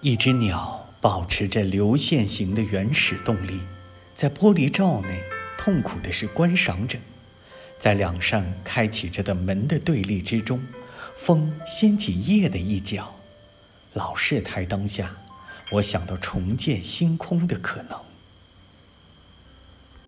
一只鸟保持着流线型的原始动力，在玻璃罩内痛苦的是观赏者。在两扇开启着的门的对立之中，风掀起叶的一角。老式台灯下，我想到重建星空的可能。